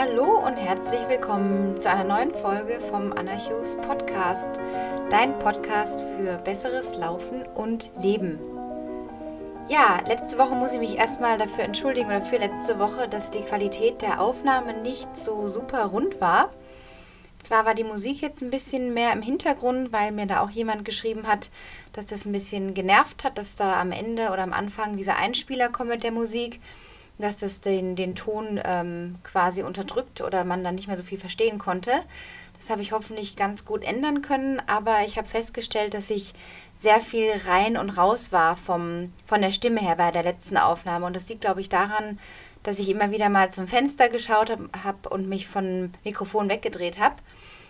Hallo und herzlich willkommen zu einer neuen Folge vom Anarchus Podcast, dein Podcast für besseres Laufen und Leben. Ja, letzte Woche muss ich mich erstmal dafür entschuldigen oder für letzte Woche, dass die Qualität der Aufnahme nicht so super rund war. Zwar war die Musik jetzt ein bisschen mehr im Hintergrund, weil mir da auch jemand geschrieben hat, dass das ein bisschen genervt hat, dass da am Ende oder am Anfang dieser Einspieler kommt mit der Musik dass das den, den Ton ähm, quasi unterdrückt oder man dann nicht mehr so viel verstehen konnte. Das habe ich hoffentlich ganz gut ändern können, aber ich habe festgestellt, dass ich sehr viel rein und raus war vom, von der Stimme her bei der letzten Aufnahme. Und das liegt, glaube ich, daran, dass ich immer wieder mal zum Fenster geschaut habe hab und mich vom Mikrofon weggedreht habe.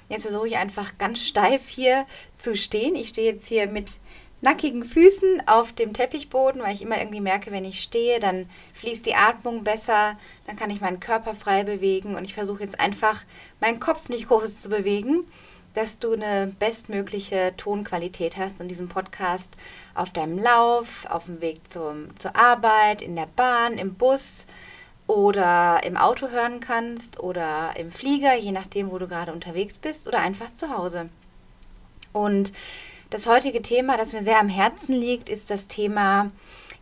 Jetzt versuche ich einfach ganz steif hier zu stehen. Ich stehe jetzt hier mit nackigen Füßen auf dem Teppichboden, weil ich immer irgendwie merke, wenn ich stehe, dann fließt die Atmung besser, dann kann ich meinen Körper frei bewegen und ich versuche jetzt einfach meinen Kopf nicht groß zu bewegen, dass du eine bestmögliche Tonqualität hast in diesem Podcast auf deinem Lauf, auf dem Weg zum, zur Arbeit, in der Bahn, im Bus oder im Auto hören kannst oder im Flieger, je nachdem, wo du gerade unterwegs bist oder einfach zu Hause. Und das heutige Thema, das mir sehr am Herzen liegt, ist das Thema,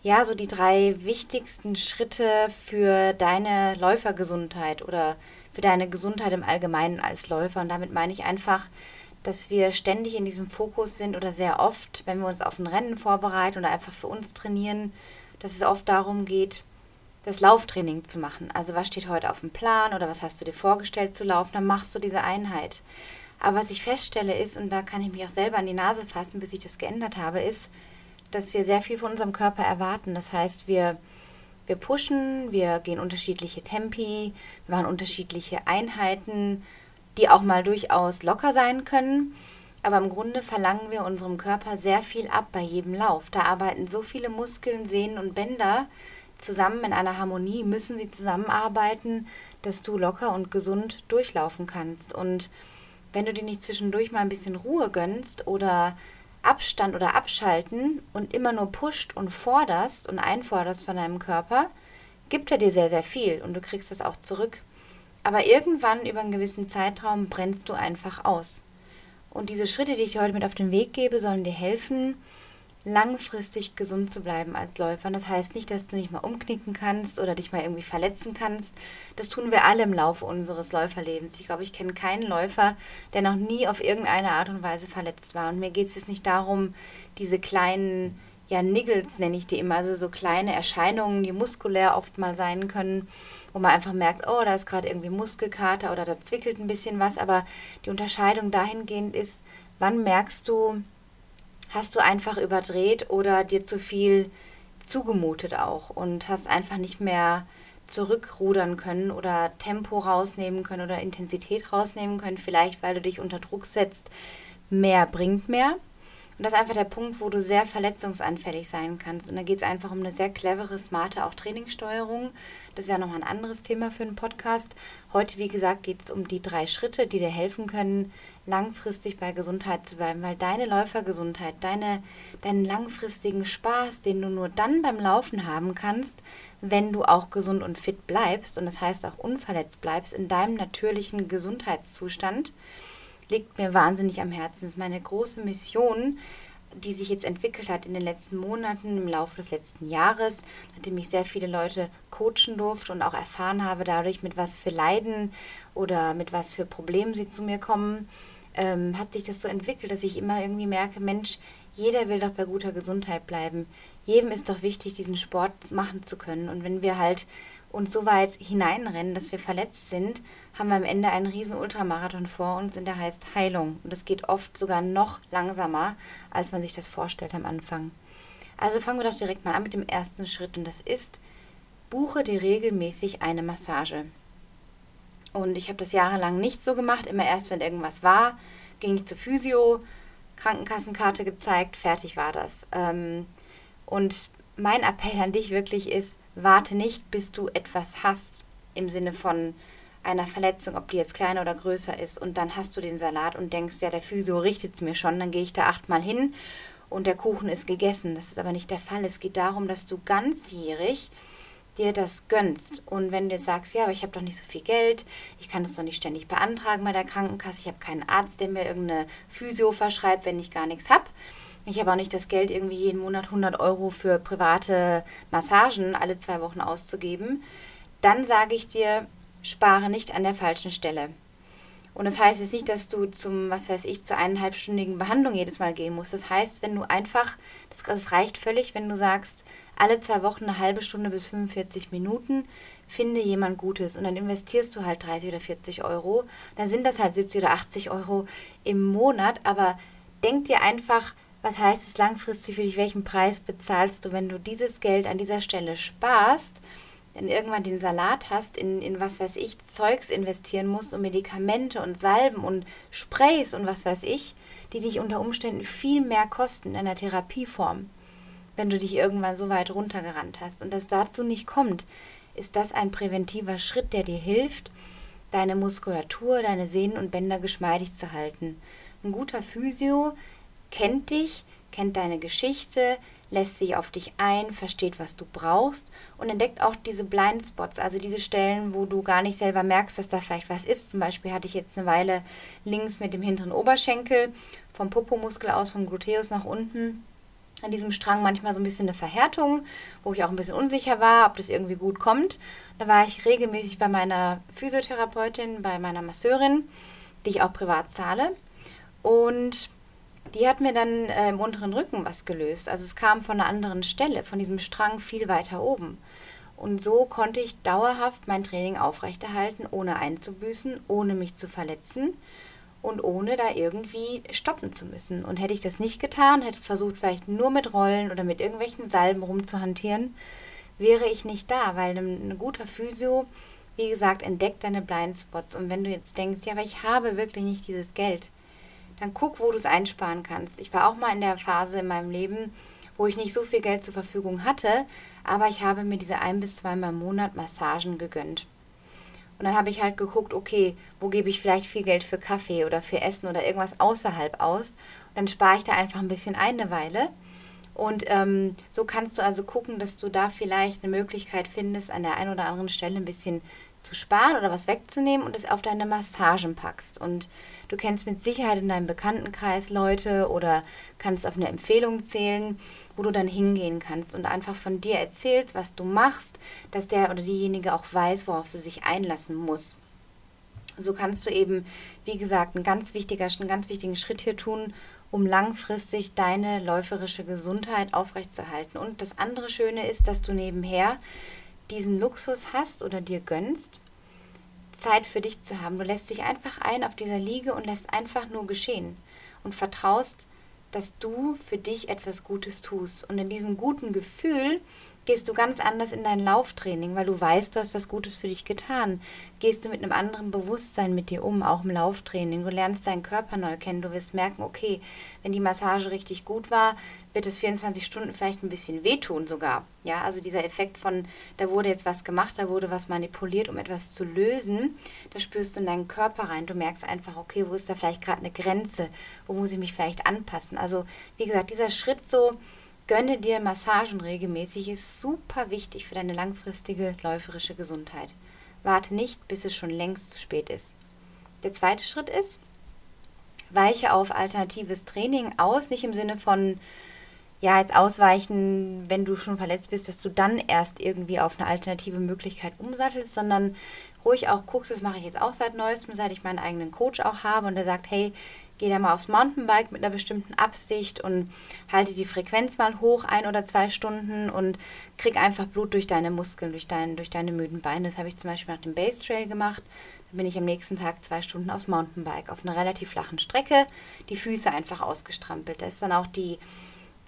ja, so die drei wichtigsten Schritte für deine Läufergesundheit oder für deine Gesundheit im Allgemeinen als Läufer. Und damit meine ich einfach, dass wir ständig in diesem Fokus sind oder sehr oft, wenn wir uns auf ein Rennen vorbereiten oder einfach für uns trainieren, dass es oft darum geht, das Lauftraining zu machen. Also was steht heute auf dem Plan oder was hast du dir vorgestellt zu laufen, dann machst du diese Einheit. Aber was ich feststelle ist, und da kann ich mich auch selber an die Nase fassen, bis ich das geändert habe, ist, dass wir sehr viel von unserem Körper erwarten. Das heißt, wir, wir pushen, wir gehen unterschiedliche Tempi, wir machen unterschiedliche Einheiten, die auch mal durchaus locker sein können. Aber im Grunde verlangen wir unserem Körper sehr viel ab bei jedem Lauf. Da arbeiten so viele Muskeln, Sehnen und Bänder zusammen in einer Harmonie, müssen sie zusammenarbeiten, dass du locker und gesund durchlaufen kannst. Und wenn du dir nicht zwischendurch mal ein bisschen Ruhe gönnst oder Abstand oder abschalten und immer nur pusht und forderst und einforderst von deinem Körper, gibt er dir sehr, sehr viel und du kriegst das auch zurück. Aber irgendwann über einen gewissen Zeitraum brennst du einfach aus. Und diese Schritte, die ich heute mit auf den Weg gebe, sollen dir helfen, langfristig gesund zu bleiben als Läufer. Das heißt nicht, dass du nicht mal umknicken kannst oder dich mal irgendwie verletzen kannst. Das tun wir alle im Laufe unseres Läuferlebens. Ich glaube, ich kenne keinen Läufer, der noch nie auf irgendeine Art und Weise verletzt war. Und mir geht es jetzt nicht darum, diese kleinen, ja, Niggles nenne ich die immer, also so kleine Erscheinungen, die muskulär oft mal sein können, wo man einfach merkt, oh, da ist gerade irgendwie Muskelkater oder da zwickelt ein bisschen was. Aber die Unterscheidung dahingehend ist, wann merkst du, hast du einfach überdreht oder dir zu viel zugemutet auch und hast einfach nicht mehr zurückrudern können oder Tempo rausnehmen können oder Intensität rausnehmen können, vielleicht weil du dich unter Druck setzt, mehr bringt mehr. Und das ist einfach der Punkt, wo du sehr verletzungsanfällig sein kannst. Und da geht es einfach um eine sehr clevere, smarte auch Trainingssteuerung. Das wäre nochmal ein anderes Thema für einen Podcast. Heute, wie gesagt, geht es um die drei Schritte, die dir helfen können, langfristig bei Gesundheit zu bleiben. Weil deine Läufergesundheit, deine, deinen langfristigen Spaß, den du nur dann beim Laufen haben kannst, wenn du auch gesund und fit bleibst und das heißt auch unverletzt bleibst in deinem natürlichen Gesundheitszustand, liegt mir wahnsinnig am Herzen. Das ist meine große Mission, die sich jetzt entwickelt hat in den letzten Monaten, im Laufe des letzten Jahres, nachdem ich sehr viele Leute coachen durfte und auch erfahren habe dadurch, mit was für Leiden oder mit was für Problemen sie zu mir kommen, ähm, hat sich das so entwickelt, dass ich immer irgendwie merke, Mensch, jeder will doch bei guter Gesundheit bleiben. Jedem ist doch wichtig, diesen Sport machen zu können. Und wenn wir halt uns so weit hineinrennen, dass wir verletzt sind, haben wir am Ende einen riesen Ultramarathon vor uns, und der heißt Heilung. Und es geht oft sogar noch langsamer, als man sich das vorstellt am Anfang. Also fangen wir doch direkt mal an mit dem ersten Schritt und das ist, buche dir regelmäßig eine Massage. Und ich habe das jahrelang nicht so gemacht, immer erst, wenn irgendwas war, ging ich zur Physio, Krankenkassenkarte gezeigt, fertig war das. Ähm, und mein Appell an dich wirklich ist, warte nicht, bis du etwas hast im Sinne von einer Verletzung, ob die jetzt kleiner oder größer ist, und dann hast du den Salat und denkst, ja, der Physio richtet es mir schon, dann gehe ich da achtmal hin und der Kuchen ist gegessen. Das ist aber nicht der Fall. Es geht darum, dass du ganzjährig dir das gönnst. Und wenn du sagst, ja, aber ich habe doch nicht so viel Geld, ich kann das doch nicht ständig beantragen bei der Krankenkasse, ich habe keinen Arzt, der mir irgendeine Physio verschreibt, wenn ich gar nichts habe. Ich habe auch nicht das Geld, irgendwie jeden Monat 100 Euro für private Massagen alle zwei Wochen auszugeben. Dann sage ich dir, spare nicht an der falschen Stelle. Und das heißt jetzt nicht, dass du zum, was weiß ich, zur eineinhalbstündigen Behandlung jedes Mal gehen musst. Das heißt, wenn du einfach, das, das reicht völlig, wenn du sagst, alle zwei Wochen eine halbe Stunde bis 45 Minuten, finde jemand Gutes. Und dann investierst du halt 30 oder 40 Euro. Dann sind das halt 70 oder 80 Euro im Monat, aber denk dir einfach, was heißt es langfristig für dich, welchen Preis bezahlst du, wenn du dieses Geld an dieser Stelle sparst, dann irgendwann den Salat hast, in, in was weiß ich, Zeugs investieren musst und Medikamente und Salben und Sprays und was weiß ich, die dich unter Umständen viel mehr kosten in einer Therapieform wenn du dich irgendwann so weit runtergerannt hast. Und das dazu nicht kommt, ist das ein präventiver Schritt, der dir hilft, deine Muskulatur, deine Sehnen und Bänder geschmeidig zu halten. Ein guter Physio kennt dich, kennt deine Geschichte, lässt sich auf dich ein, versteht, was du brauchst und entdeckt auch diese Blindspots, also diese Stellen, wo du gar nicht selber merkst, dass da vielleicht was ist. Zum Beispiel hatte ich jetzt eine Weile links mit dem hinteren Oberschenkel, vom Popomuskel aus, vom Gluteus nach unten an diesem Strang manchmal so ein bisschen eine Verhärtung, wo ich auch ein bisschen unsicher war, ob das irgendwie gut kommt. Da war ich regelmäßig bei meiner Physiotherapeutin, bei meiner Masseurin, die ich auch privat zahle. Und die hat mir dann äh, im unteren Rücken was gelöst. Also es kam von einer anderen Stelle, von diesem Strang viel weiter oben. Und so konnte ich dauerhaft mein Training aufrechterhalten, ohne einzubüßen, ohne mich zu verletzen und ohne da irgendwie stoppen zu müssen. Und hätte ich das nicht getan, hätte versucht, vielleicht nur mit Rollen oder mit irgendwelchen Salben rumzuhantieren, wäre ich nicht da, weil ein, ein guter Physio, wie gesagt, entdeckt deine Blindspots. Und wenn du jetzt denkst, ja, aber ich habe wirklich nicht dieses Geld, dann guck, wo du es einsparen kannst. Ich war auch mal in der Phase in meinem Leben, wo ich nicht so viel Geld zur Verfügung hatte, aber ich habe mir diese ein bis zweimal im Monat Massagen gegönnt. Und dann habe ich halt geguckt, okay, wo gebe ich vielleicht viel Geld für Kaffee oder für Essen oder irgendwas außerhalb aus. Und dann spare ich da einfach ein bisschen eine Weile. Und ähm, so kannst du also gucken, dass du da vielleicht eine Möglichkeit findest, an der einen oder anderen Stelle ein bisschen zu sparen oder was wegzunehmen und es auf deine Massagen packst. Und du kennst mit Sicherheit in deinem Bekanntenkreis Leute oder kannst auf eine Empfehlung zählen, wo du dann hingehen kannst und einfach von dir erzählst, was du machst, dass der oder diejenige auch weiß, worauf sie sich einlassen muss. So kannst du eben, wie gesagt, einen ganz, wichtiger, einen ganz wichtigen Schritt hier tun, um langfristig deine läuferische Gesundheit aufrechtzuerhalten. Und das andere Schöne ist, dass du nebenher diesen Luxus hast oder dir gönnst, Zeit für dich zu haben. Du lässt dich einfach ein auf dieser Liege und lässt einfach nur geschehen und vertraust, dass du für dich etwas Gutes tust. Und in diesem guten Gefühl gehst du ganz anders in dein Lauftraining, weil du weißt, du hast was Gutes für dich getan. Gehst du mit einem anderen Bewusstsein mit dir um, auch im Lauftraining. Du lernst deinen Körper neu kennen. Du wirst merken, okay, wenn die Massage richtig gut war, wird es 24 Stunden vielleicht ein bisschen wehtun sogar. Ja, also dieser Effekt von, da wurde jetzt was gemacht, da wurde was manipuliert, um etwas zu lösen, da spürst du in deinen Körper rein. Du merkst einfach, okay, wo ist da vielleicht gerade eine Grenze? Wo muss ich mich vielleicht anpassen? Also, wie gesagt, dieser Schritt so, Gönne dir Massagen regelmäßig, ist super wichtig für deine langfristige läuferische Gesundheit. Warte nicht, bis es schon längst zu spät ist. Der zweite Schritt ist, weiche auf alternatives Training aus, nicht im Sinne von, ja, jetzt ausweichen, wenn du schon verletzt bist, dass du dann erst irgendwie auf eine alternative Möglichkeit umsattelst, sondern ruhig auch guckst, das mache ich jetzt auch seit neuestem, seit ich meinen eigenen Coach auch habe und der sagt, hey, geh da mal aufs Mountainbike mit einer bestimmten Absicht und halte die Frequenz mal hoch, ein oder zwei Stunden und krieg einfach Blut durch deine Muskeln, durch, dein, durch deine müden Beine. Das habe ich zum Beispiel nach dem Base Trail gemacht. Dann bin ich am nächsten Tag zwei Stunden aufs Mountainbike auf einer relativ flachen Strecke, die Füße einfach ausgestrampelt. Da ist dann auch die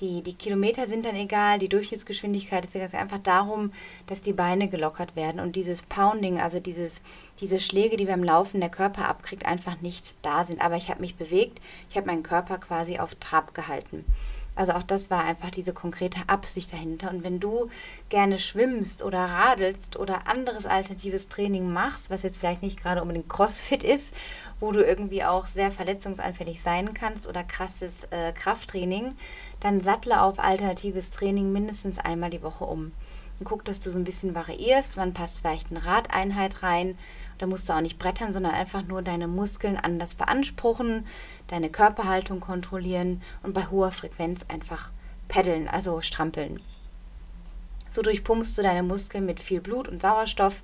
die, die Kilometer sind dann egal, die Durchschnittsgeschwindigkeit ist einfach darum, dass die Beine gelockert werden und dieses Pounding, also dieses, diese Schläge, die beim Laufen der Körper abkriegt, einfach nicht da sind. Aber ich habe mich bewegt, ich habe meinen Körper quasi auf Trab gehalten. Also auch das war einfach diese konkrete Absicht dahinter. Und wenn du gerne schwimmst oder radelst oder anderes alternatives Training machst, was jetzt vielleicht nicht gerade unbedingt CrossFit ist, wo du irgendwie auch sehr verletzungsanfällig sein kannst oder krasses äh, Krafttraining, dann sattle auf alternatives Training mindestens einmal die Woche um. und guck, dass du so ein bisschen variierst. Wann passt vielleicht eine Radeinheit rein? Da musst du auch nicht brettern, sondern einfach nur deine Muskeln anders beanspruchen, deine Körperhaltung kontrollieren und bei hoher Frequenz einfach paddeln, also strampeln. So durchpumpst du deine Muskeln mit viel Blut und Sauerstoff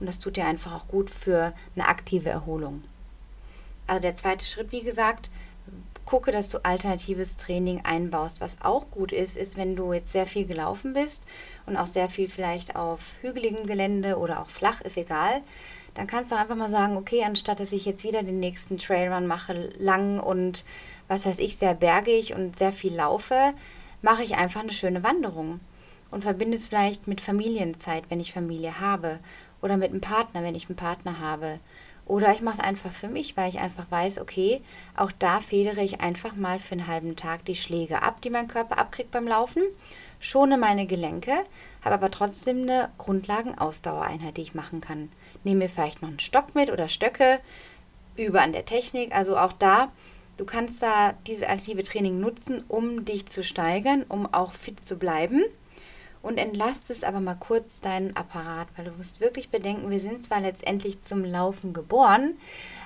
und das tut dir einfach auch gut für eine aktive Erholung. Also der zweite Schritt, wie gesagt, gucke, dass du alternatives Training einbaust. Was auch gut ist, ist, wenn du jetzt sehr viel gelaufen bist und auch sehr viel vielleicht auf hügeligem Gelände oder auch flach, ist egal. Dann kannst du einfach mal sagen, okay, anstatt dass ich jetzt wieder den nächsten Trailrun mache, lang und was weiß ich, sehr bergig und sehr viel laufe, mache ich einfach eine schöne Wanderung und verbinde es vielleicht mit Familienzeit, wenn ich Familie habe oder mit einem Partner, wenn ich einen Partner habe oder ich mache es einfach für mich, weil ich einfach weiß, okay, auch da federe ich einfach mal für einen halben Tag die Schläge ab, die mein Körper abkriegt beim Laufen, schone meine Gelenke, habe aber trotzdem eine Grundlagenausdauereinheit, die ich machen kann. Nehme mir vielleicht noch einen Stock mit oder Stöcke, übe an der Technik. Also auch da, du kannst da dieses alternative Training nutzen, um dich zu steigern, um auch fit zu bleiben und entlastest aber mal kurz deinen Apparat, weil du musst wirklich bedenken, wir sind zwar letztendlich zum Laufen geboren,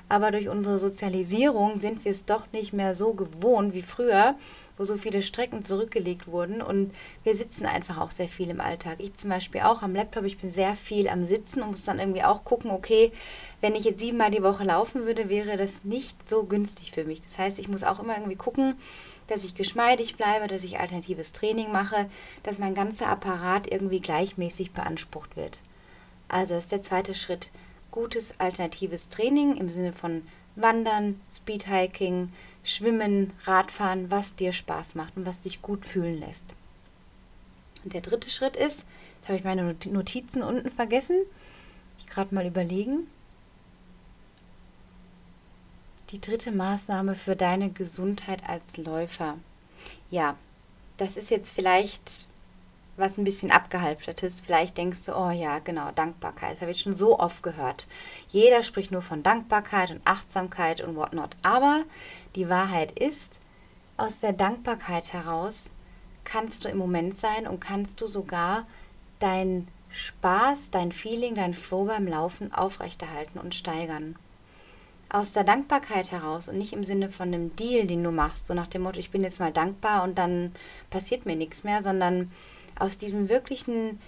aber durch unsere Sozialisierung sind wir es doch nicht mehr so gewohnt wie früher, wo so viele Strecken zurückgelegt wurden und wir sitzen einfach auch sehr viel im Alltag. Ich zum Beispiel auch am Laptop, ich bin sehr viel am Sitzen und muss dann irgendwie auch gucken, okay, wenn ich jetzt siebenmal die Woche laufen würde, wäre das nicht so günstig für mich. Das heißt, ich muss auch immer irgendwie gucken, dass ich geschmeidig bleibe, dass ich alternatives Training mache, dass mein ganzer Apparat irgendwie gleichmäßig beansprucht wird. Also das ist der zweite Schritt. Gutes alternatives Training im Sinne von Wandern, Speedhiking, Schwimmen, Radfahren, was dir Spaß macht und was dich gut fühlen lässt. Und der dritte Schritt ist, jetzt habe ich meine Notizen unten vergessen, ich gerade mal überlegen, die dritte Maßnahme für deine Gesundheit als Läufer. Ja, das ist jetzt vielleicht was ein bisschen abgehalftertes. Vielleicht denkst du, oh ja, genau, Dankbarkeit. Das habe ich schon so oft gehört. Jeder spricht nur von Dankbarkeit und Achtsamkeit und whatnot. Aber die Wahrheit ist, aus der Dankbarkeit heraus kannst du im Moment sein und kannst du sogar dein Spaß, dein Feeling, dein Flow beim Laufen aufrechterhalten und steigern aus der Dankbarkeit heraus und nicht im Sinne von einem Deal, den du machst, so nach dem Motto, ich bin jetzt mal dankbar und dann passiert mir nichts mehr, sondern aus diesem wirklichen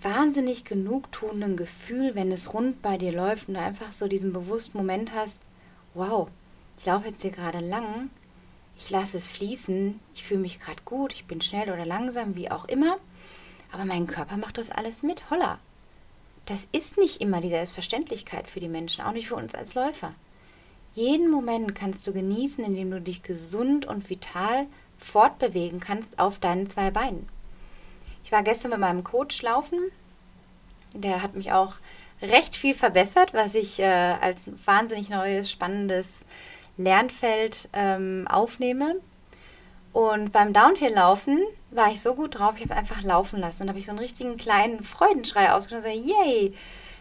wahnsinnig genugtuenden Gefühl, wenn es rund bei dir läuft und du einfach so diesen bewussten Moment hast, wow, ich laufe jetzt hier gerade lang, ich lasse es fließen, ich fühle mich gerade gut, ich bin schnell oder langsam, wie auch immer, aber mein Körper macht das alles mit, holla das ist nicht immer die Selbstverständlichkeit für die Menschen, auch nicht für uns als Läufer. Jeden Moment kannst du genießen, indem du dich gesund und vital fortbewegen kannst auf deinen zwei Beinen. Ich war gestern mit meinem Coach laufen. Der hat mich auch recht viel verbessert, was ich äh, als wahnsinnig neues, spannendes Lernfeld ähm, aufnehme. Und beim Downhill-Laufen war ich so gut drauf, ich habe es einfach laufen lassen. Und habe ich so einen richtigen kleinen Freudenschrei ausgenommen gesagt, yay,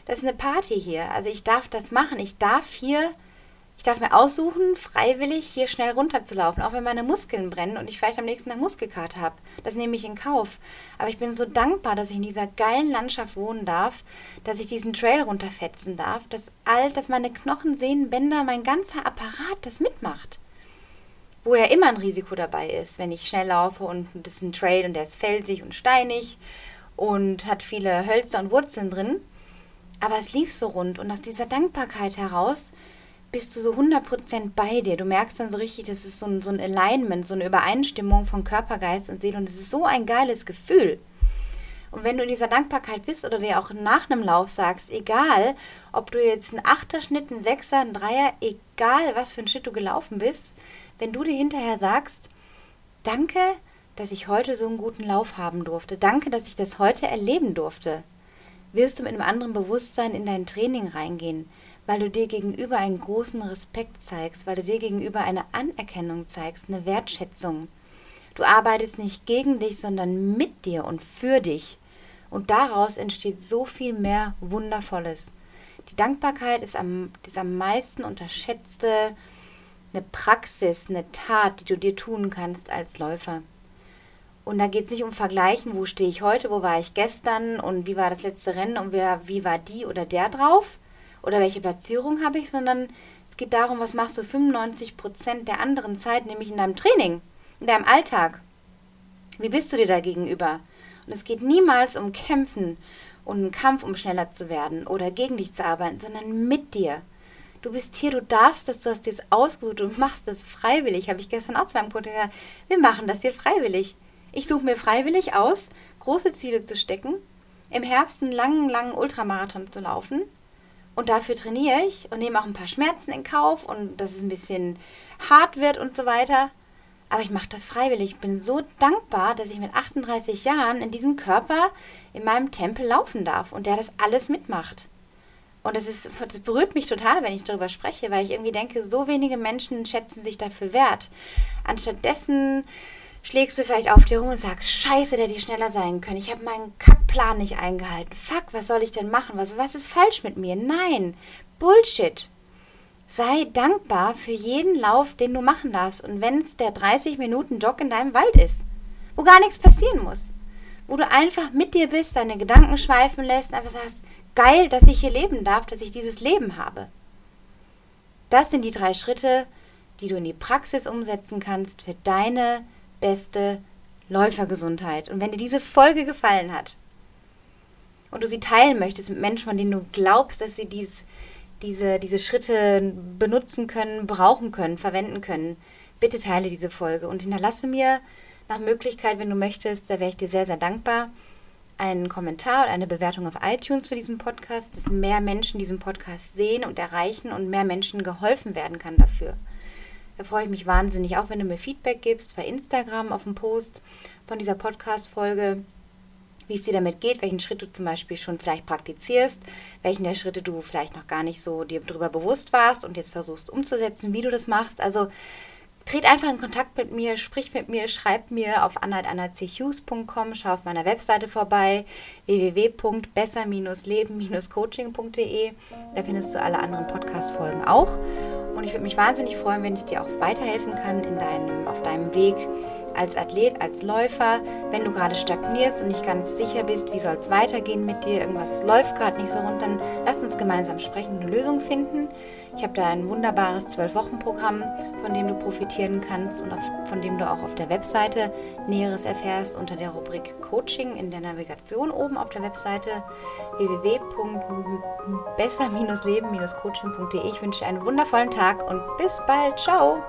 das ist eine Party hier. Also ich darf das machen. Ich darf hier, ich darf mir aussuchen, freiwillig hier schnell runterzulaufen, auch wenn meine Muskeln brennen und ich vielleicht am nächsten Tag Muskelkater habe. Das nehme ich in Kauf. Aber ich bin so dankbar, dass ich in dieser geilen Landschaft wohnen darf, dass ich diesen Trail runterfetzen darf, dass all, dass meine Knochen, Sehnen, Bänder, mein ganzer Apparat das mitmacht wo ja immer ein Risiko dabei ist, wenn ich schnell laufe und das ist ein Trail und der ist felsig und steinig und hat viele Hölzer und Wurzeln drin. Aber es lief so rund und aus dieser Dankbarkeit heraus bist du so 100% bei dir. Du merkst dann so richtig, das ist so ein, so ein Alignment, so eine Übereinstimmung von Körper, Geist und Seele und es ist so ein geiles Gefühl. Und wenn du in dieser Dankbarkeit bist oder dir auch nach einem Lauf sagst, egal, ob du jetzt einen Achterschnitt, einen Sechser, einen Dreier, egal was für ein Schritt du gelaufen bist, wenn du dir hinterher sagst, danke, dass ich heute so einen guten Lauf haben durfte, danke, dass ich das heute erleben durfte, wirst du mit einem anderen Bewusstsein in dein Training reingehen, weil du dir gegenüber einen großen Respekt zeigst, weil du dir gegenüber eine Anerkennung zeigst, eine Wertschätzung. Du arbeitest nicht gegen dich, sondern mit dir und für dich. Und daraus entsteht so viel mehr Wundervolles. Die Dankbarkeit ist am, ist am meisten unterschätzte eine Praxis, eine Tat, die du dir tun kannst als Läufer. Und da geht es nicht um Vergleichen, wo stehe ich heute, wo war ich gestern und wie war das letzte Rennen und wer, wie war die oder der drauf oder welche Platzierung habe ich, sondern es geht darum, was machst du 95 Prozent der anderen Zeit, nämlich in deinem Training, in deinem Alltag. Wie bist du dir da gegenüber? Und es geht niemals um Kämpfen und einen Kampf, um schneller zu werden oder gegen dich zu arbeiten, sondern mit dir. Du bist hier, du darfst das, du hast dir das ausgesucht, du machst das freiwillig. Habe ich gestern auch zu meinem Kunden gesagt, wir machen das hier freiwillig. Ich suche mir freiwillig aus, große Ziele zu stecken, im Herbst einen langen, langen Ultramarathon zu laufen. Und dafür trainiere ich und nehme auch ein paar Schmerzen in Kauf und dass es ein bisschen hart wird und so weiter. Aber ich mache das freiwillig. Ich bin so dankbar, dass ich mit 38 Jahren in diesem Körper in meinem Tempel laufen darf und der das alles mitmacht. Und das, ist, das berührt mich total, wenn ich darüber spreche, weil ich irgendwie denke, so wenige Menschen schätzen sich dafür wert. Anstattdessen schlägst du vielleicht auf dir rum und sagst, scheiße, der hätte schneller sein können. Ich habe meinen Kackplan nicht eingehalten. Fuck, was soll ich denn machen? Was, was ist falsch mit mir? Nein, Bullshit. Sei dankbar für jeden Lauf, den du machen darfst. Und wenn es der 30 Minuten Jog in deinem Wald ist, wo gar nichts passieren muss, wo du einfach mit dir bist, deine Gedanken schweifen lässt, einfach sagst, geil, dass ich hier leben darf, dass ich dieses Leben habe. Das sind die drei Schritte, die du in die Praxis umsetzen kannst für deine beste Läufergesundheit. Und wenn dir diese Folge gefallen hat und du sie teilen möchtest mit Menschen, von denen du glaubst, dass sie dies, diese, diese Schritte benutzen können, brauchen können, verwenden können, bitte teile diese Folge und hinterlasse mir nach Möglichkeit, wenn du möchtest, da wäre ich dir sehr, sehr dankbar, einen Kommentar oder eine Bewertung auf iTunes für diesen Podcast, dass mehr Menschen diesen Podcast sehen und erreichen und mehr Menschen geholfen werden kann dafür. Da freue ich mich wahnsinnig, auch wenn du mir Feedback gibst bei Instagram auf dem Post von dieser Podcast-Folge, wie es dir damit geht, welchen Schritt du zum Beispiel schon vielleicht praktizierst, welchen der Schritte du vielleicht noch gar nicht so dir darüber bewusst warst und jetzt versuchst umzusetzen, wie du das machst. Also Tret einfach in Kontakt mit mir, sprich mit mir, schreib mir auf anhalt.anachughes.com, schau auf meiner Webseite vorbei, www.besser-leben-coaching.de. Da findest du alle anderen Podcast-Folgen auch. Und ich würde mich wahnsinnig freuen, wenn ich dir auch weiterhelfen kann in deinem, auf deinem Weg als Athlet, als Läufer, wenn du gerade stagnierst und nicht ganz sicher bist, wie soll es weitergehen mit dir, irgendwas läuft gerade nicht so rund, dann lass uns gemeinsam sprechen und eine Lösung finden. Ich habe da ein wunderbares 12-Wochen-Programm, von dem du profitieren kannst und auf, von dem du auch auf der Webseite Näheres erfährst unter der Rubrik Coaching in der Navigation oben auf der Webseite www.besser-leben-coaching.de. Ich wünsche dir einen wundervollen Tag und bis bald. Ciao!